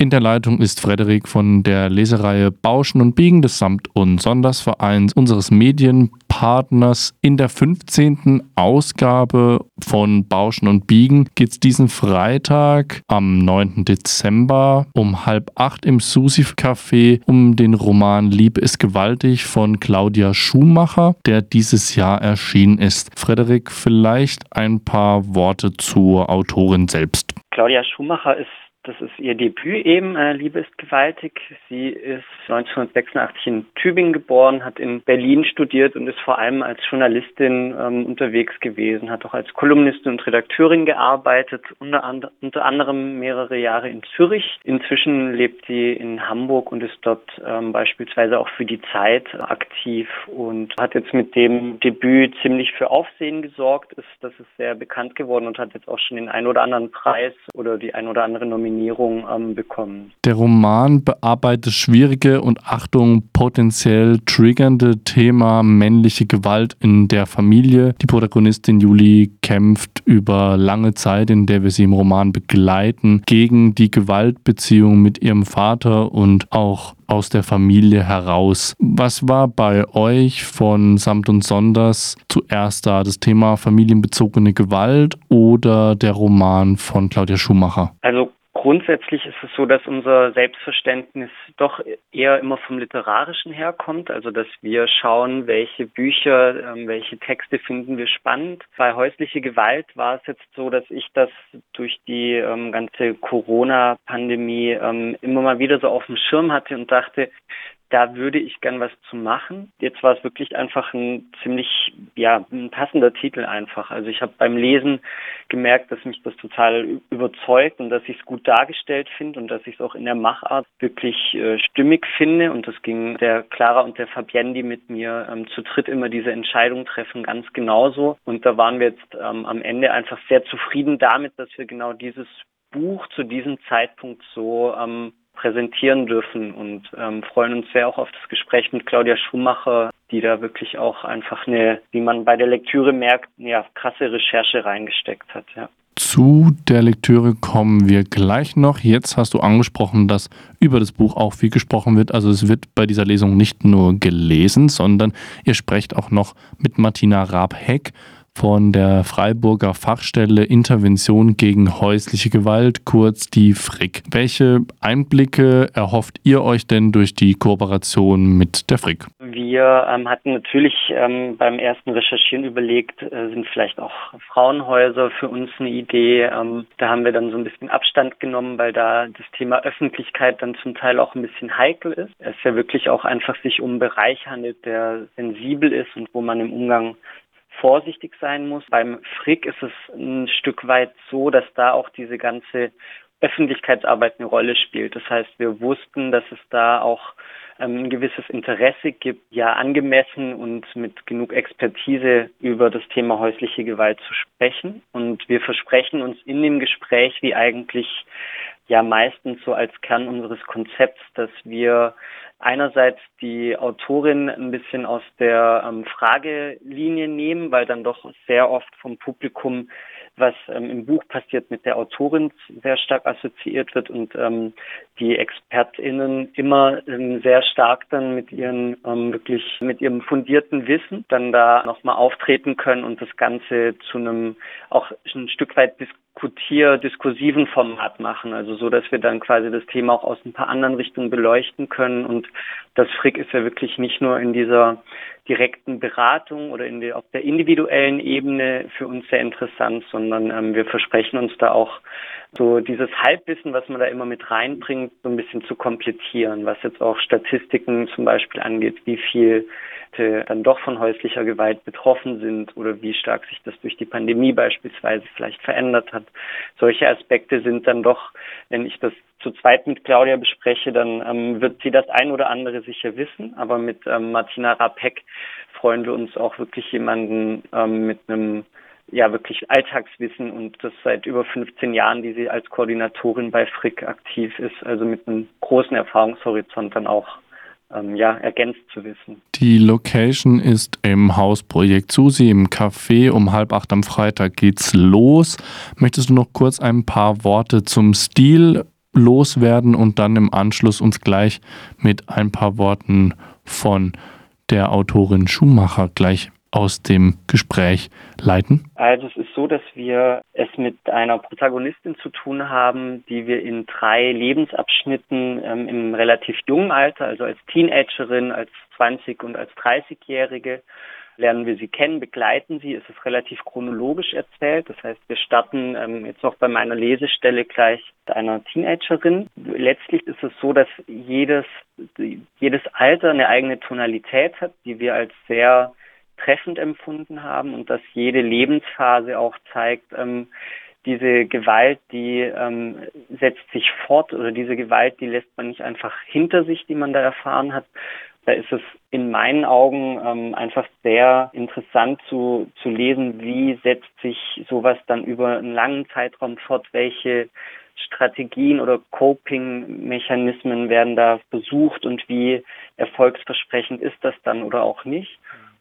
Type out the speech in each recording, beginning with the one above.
In der Leitung ist Frederik von der Lesereihe Bauschen und Biegen des Samt- und Sondersvereins unseres Medienpartners. In der 15. Ausgabe von Bauschen und Biegen geht es diesen Freitag am 9. Dezember um halb acht im Susi Café um den Roman Liebe ist gewaltig von Claudia Schumacher, der dieses Jahr erschienen ist. Frederik, vielleicht ein paar Worte zur Autorin selbst. Claudia Schumacher ist das ist ihr Debüt eben, äh, Liebe ist gewaltig. Sie ist 1986 in Tübingen geboren, hat in Berlin studiert und ist vor allem als Journalistin ähm, unterwegs gewesen, hat auch als Kolumnistin und Redakteurin gearbeitet, unter, and unter anderem mehrere Jahre in Zürich. Inzwischen lebt sie in Hamburg und ist dort ähm, beispielsweise auch für die Zeit aktiv und hat jetzt mit dem Debüt ziemlich für Aufsehen gesorgt. Ist, das ist sehr bekannt geworden und hat jetzt auch schon den ein oder anderen Preis oder die ein oder andere Nominierung Nominierung ähm, bekommen. Der Roman bearbeitet schwierige und Achtung potenziell triggernde Thema männliche Gewalt in der Familie. Die Protagonistin Julie kämpft über lange Zeit, in der wir sie im Roman begleiten, gegen die Gewaltbeziehung mit ihrem Vater und auch aus der Familie heraus. Was war bei euch von Samt und Sonders zuerst da? Das Thema familienbezogene Gewalt oder der Roman von Claudia Schumacher? Also Grundsätzlich ist es so, dass unser Selbstverständnis doch eher immer vom Literarischen herkommt, also dass wir schauen, welche Bücher, ähm, welche Texte finden wir spannend. Bei häusliche Gewalt war es jetzt so, dass ich das durch die ähm, ganze Corona-Pandemie ähm, immer mal wieder so auf dem Schirm hatte und dachte, da würde ich gern was zu machen. Jetzt war es wirklich einfach ein ziemlich, ja, ein passender Titel einfach. Also ich habe beim Lesen gemerkt, dass mich das total überzeugt und dass ich es gut dargestellt finde und dass ich es auch in der Machart wirklich äh, stimmig finde. Und das ging der Clara und der Fabienne, die mit mir ähm, zu dritt immer diese Entscheidung treffen, ganz genauso. Und da waren wir jetzt ähm, am Ende einfach sehr zufrieden damit, dass wir genau dieses Buch zu diesem Zeitpunkt so ähm, präsentieren dürfen und ähm, freuen uns sehr auch auf das Gespräch mit Claudia Schumacher, die da wirklich auch einfach eine, wie man bei der Lektüre merkt, ja, krasse Recherche reingesteckt hat, ja. Zu der Lektüre kommen wir gleich noch. Jetzt hast du angesprochen, dass über das Buch auch viel gesprochen wird. Also es wird bei dieser Lesung nicht nur gelesen, sondern ihr sprecht auch noch mit Martina Raab-Heck von der Freiburger Fachstelle Intervention gegen häusliche Gewalt, kurz die FRIC. Welche Einblicke erhofft ihr euch denn durch die Kooperation mit der FRIC? Wir ähm, hatten natürlich ähm, beim ersten Recherchieren überlegt, äh, sind vielleicht auch Frauenhäuser für uns eine Idee. Ähm, da haben wir dann so ein bisschen Abstand genommen, weil da das Thema Öffentlichkeit dann zum Teil auch ein bisschen heikel ist. Es ja wirklich auch einfach sich um einen Bereich handelt, der sensibel ist und wo man im Umgang vorsichtig sein muss. Beim Frick ist es ein Stück weit so, dass da auch diese ganze Öffentlichkeitsarbeit eine Rolle spielt. Das heißt, wir wussten, dass es da auch ähm, ein gewisses Interesse gibt, ja angemessen und mit genug Expertise über das Thema häusliche Gewalt zu sprechen. Und wir versprechen uns in dem Gespräch, wie eigentlich ja meistens so als Kern unseres Konzepts, dass wir einerseits die Autorin ein bisschen aus der ähm, Fragelinie nehmen, weil dann doch sehr oft vom Publikum was ähm, im Buch passiert, mit der Autorin sehr stark assoziiert wird und ähm, die ExpertInnen immer ähm, sehr stark dann mit ihren ähm, wirklich mit ihrem fundierten Wissen dann da nochmal auftreten können und das Ganze zu einem auch ein Stück weit diskutier, diskursiven Format machen, also so, dass wir dann quasi das Thema auch aus ein paar anderen Richtungen beleuchten können. Und das Frick ist ja wirklich nicht nur in dieser direkten Beratung oder in der, auf der individuellen Ebene für uns sehr interessant, sondern ähm, wir versprechen uns da auch so dieses Halbwissen, was man da immer mit reinbringt, so ein bisschen zu komplettieren, was jetzt auch Statistiken zum Beispiel angeht, wie viel dann doch von häuslicher Gewalt betroffen sind oder wie stark sich das durch die Pandemie beispielsweise vielleicht verändert hat. Solche Aspekte sind dann doch, wenn ich das zu zweit mit Claudia bespreche, dann ähm, wird sie das ein oder andere sicher wissen. Aber mit ähm, Martina Rapek freuen wir uns auch wirklich jemanden ähm, mit einem ja wirklich Alltagswissen und das seit über 15 Jahren, die sie als Koordinatorin bei Frick aktiv ist, also mit einem großen Erfahrungshorizont dann auch ähm, ja, ergänzt zu wissen. Die Location ist im Hausprojekt Susi im Café. Um halb acht am Freitag geht's los. Möchtest du noch kurz ein paar Worte zum Stil loswerden und dann im Anschluss uns gleich mit ein paar Worten von der Autorin Schumacher gleich aus dem Gespräch leiten? Also es ist so, dass wir es mit einer Protagonistin zu tun haben, die wir in drei Lebensabschnitten ähm, im relativ jungen Alter, also als Teenagerin, als 20 und als 30-Jährige, lernen wir sie kennen, begleiten sie. Es ist relativ chronologisch erzählt. Das heißt, wir starten ähm, jetzt auch bei meiner Lesestelle gleich mit einer Teenagerin. Letztlich ist es so, dass jedes, jedes Alter eine eigene Tonalität hat, die wir als sehr treffend empfunden haben und dass jede Lebensphase auch zeigt, ähm, diese Gewalt, die ähm, setzt sich fort oder diese Gewalt, die lässt man nicht einfach hinter sich, die man da erfahren hat. Da ist es in meinen Augen ähm, einfach sehr interessant zu, zu lesen, wie setzt sich sowas dann über einen langen Zeitraum fort, welche Strategien oder Coping-Mechanismen werden da besucht und wie erfolgsversprechend ist das dann oder auch nicht.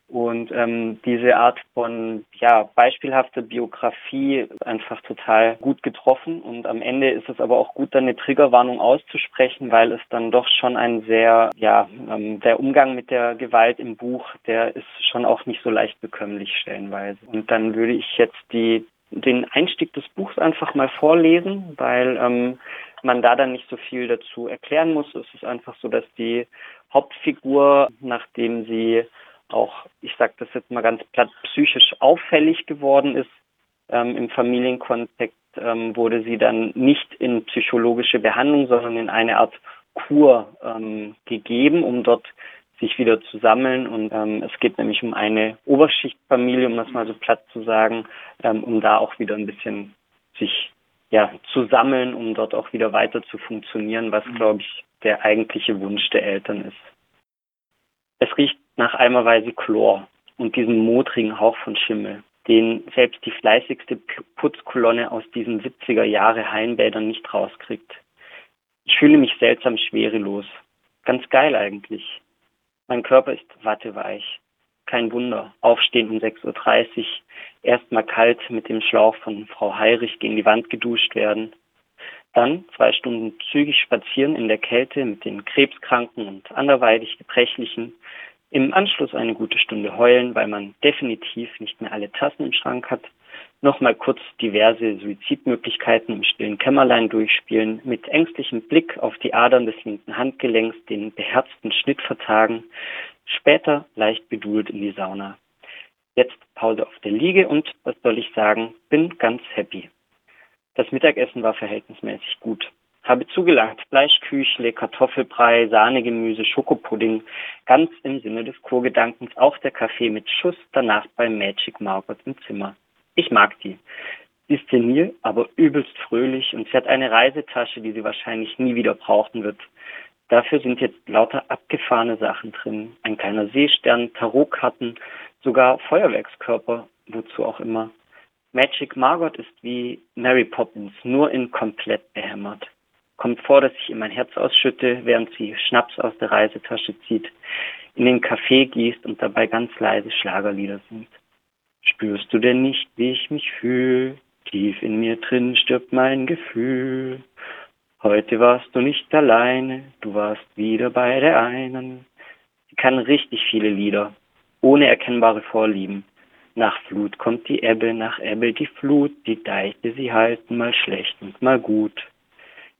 Und ähm, diese Art von ja, beispielhafte Biografie einfach total gut getroffen. Und am Ende ist es aber auch gut, dann eine Triggerwarnung auszusprechen, weil es dann doch schon ein sehr, ja, ähm, der Umgang mit der Gewalt im Buch, der ist schon auch nicht so leicht bekömmlich stellenweise. Und dann würde ich jetzt die den Einstieg des Buchs einfach mal vorlesen, weil ähm, man da dann nicht so viel dazu erklären muss. Es ist einfach so, dass die Hauptfigur, nachdem sie auch, ich sage das jetzt mal ganz platt, psychisch auffällig geworden ist. Ähm, Im Familienkontext ähm, wurde sie dann nicht in psychologische Behandlung, sondern in eine Art Kur ähm, gegeben, um dort sich wieder zu sammeln. Und ähm, es geht nämlich um eine Oberschichtfamilie, um das mal so platt zu sagen, ähm, um da auch wieder ein bisschen sich ja, zu sammeln, um dort auch wieder weiter zu funktionieren, was, mhm. glaube ich, der eigentliche Wunsch der Eltern ist. Es riecht nach eimerweise Chlor und diesem modrigen Hauch von Schimmel, den selbst die fleißigste Putzkolonne aus diesen 70er Jahre Heimbädern nicht rauskriegt. Ich fühle mich seltsam schwerelos. Ganz geil eigentlich. Mein Körper ist watteweich. Kein Wunder. Aufstehen um 6.30 Uhr, erstmal kalt mit dem Schlauch von Frau Heirich gegen die Wand geduscht werden. Dann zwei Stunden zügig spazieren in der Kälte mit den Krebskranken und anderweitig Gebrechlichen, im Anschluss eine gute Stunde heulen, weil man definitiv nicht mehr alle Tassen im Schrank hat. Nochmal kurz diverse Suizidmöglichkeiten im stillen Kämmerlein durchspielen, mit ängstlichem Blick auf die Adern des linken Handgelenks den beherzten Schnitt vertagen, später leicht bedult in die Sauna. Jetzt Pause auf der Liege und, was soll ich sagen, bin ganz happy. Das Mittagessen war verhältnismäßig gut. Habe zugelangt. Fleischküchle, Kartoffelbrei, Sahnegemüse, Schokopudding. Ganz im Sinne des Kurgedankens auch der Kaffee mit Schuss, danach bei Magic Margot im Zimmer. Ich mag die. Sie ist senil, aber übelst fröhlich und sie hat eine Reisetasche, die sie wahrscheinlich nie wieder brauchen wird. Dafür sind jetzt lauter abgefahrene Sachen drin. Ein kleiner Seestern, Tarotkarten, sogar Feuerwerkskörper, wozu auch immer. Magic Margot ist wie Mary Poppins, nur in komplett behämmert kommt vor, dass ich ihr mein Herz ausschütte, während sie Schnaps aus der Reisetasche zieht, in den Kaffee gießt und dabei ganz leise Schlagerlieder singt. Spürst du denn nicht, wie ich mich fühl? Tief in mir drin stirbt mein Gefühl. Heute warst du nicht alleine, du warst wieder bei der einen. Sie kann richtig viele Lieder, ohne erkennbare Vorlieben. Nach Flut kommt die Ebbe, nach Ebbe die Flut, die Deiche sie halten mal schlecht und mal gut.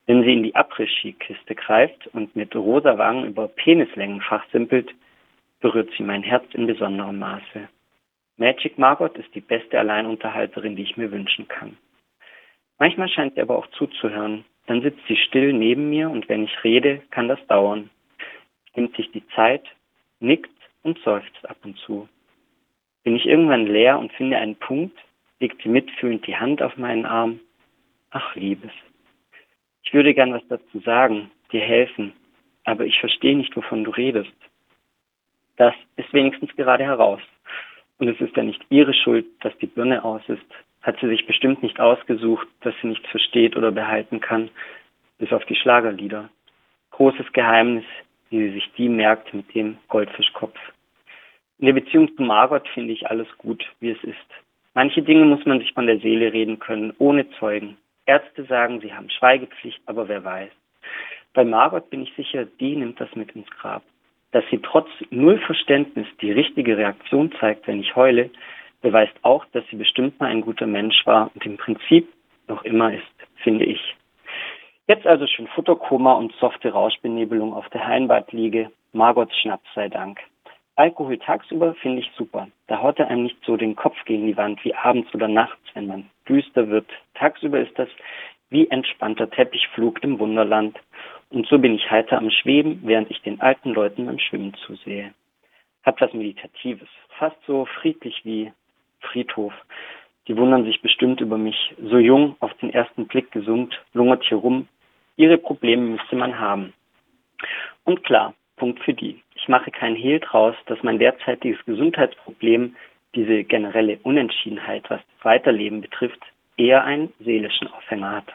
Wenn sie in die Après-Ski-Kiste greift und mit rosa Wangen über Penislängen fachsimpelt, berührt sie mein Herz in besonderem Maße. Magic Margot ist die beste Alleinunterhalterin, die ich mir wünschen kann. Manchmal scheint sie aber auch zuzuhören. Dann sitzt sie still neben mir und wenn ich rede, kann das dauern. Nimmt sich die Zeit, nickt und seufzt ab und zu. Bin ich irgendwann leer und finde einen Punkt, legt sie mitfühlend die Hand auf meinen Arm. Ach, Liebes. Ich würde gern was dazu sagen, dir helfen, aber ich verstehe nicht, wovon du redest. Das ist wenigstens gerade heraus. Und es ist ja nicht ihre Schuld, dass die Birne aus ist. Hat sie sich bestimmt nicht ausgesucht, dass sie nichts versteht oder behalten kann, bis auf die Schlagerlieder. Großes Geheimnis, wie sie sich die merkt mit dem Goldfischkopf. In der Beziehung zu Margot finde ich alles gut, wie es ist. Manche Dinge muss man sich von der Seele reden können, ohne Zeugen. Ärzte sagen, sie haben Schweigepflicht, aber wer weiß. Bei Margot bin ich sicher, die nimmt das mit ins Grab. Dass sie trotz null Verständnis die richtige Reaktion zeigt, wenn ich heule, beweist auch, dass sie bestimmt mal ein guter Mensch war und im Prinzip noch immer ist, finde ich. Jetzt also schon Futterkoma und softe Rauschbenebelung auf der Heimbadliege. Margots Schnaps sei Dank. Alkohol tagsüber finde ich super. Da haut er einem nicht so den Kopf gegen die Wand wie abends oder nachts, wenn man düster wird. Tagsüber ist das wie entspannter Teppichflug im Wunderland. Und so bin ich heiter am Schweben, während ich den alten Leuten beim Schwimmen zusehe. Hat was Meditatives, fast so friedlich wie Friedhof. Die wundern sich bestimmt über mich. So jung, auf den ersten Blick gesund, lungert hier rum. Ihre Probleme müsste man haben. Und klar, Punkt für die. Ich mache keinen Hehl draus, dass mein derzeitiges Gesundheitsproblem, diese generelle Unentschiedenheit, was das Weiterleben betrifft, eher einen seelischen Aufhänger hat.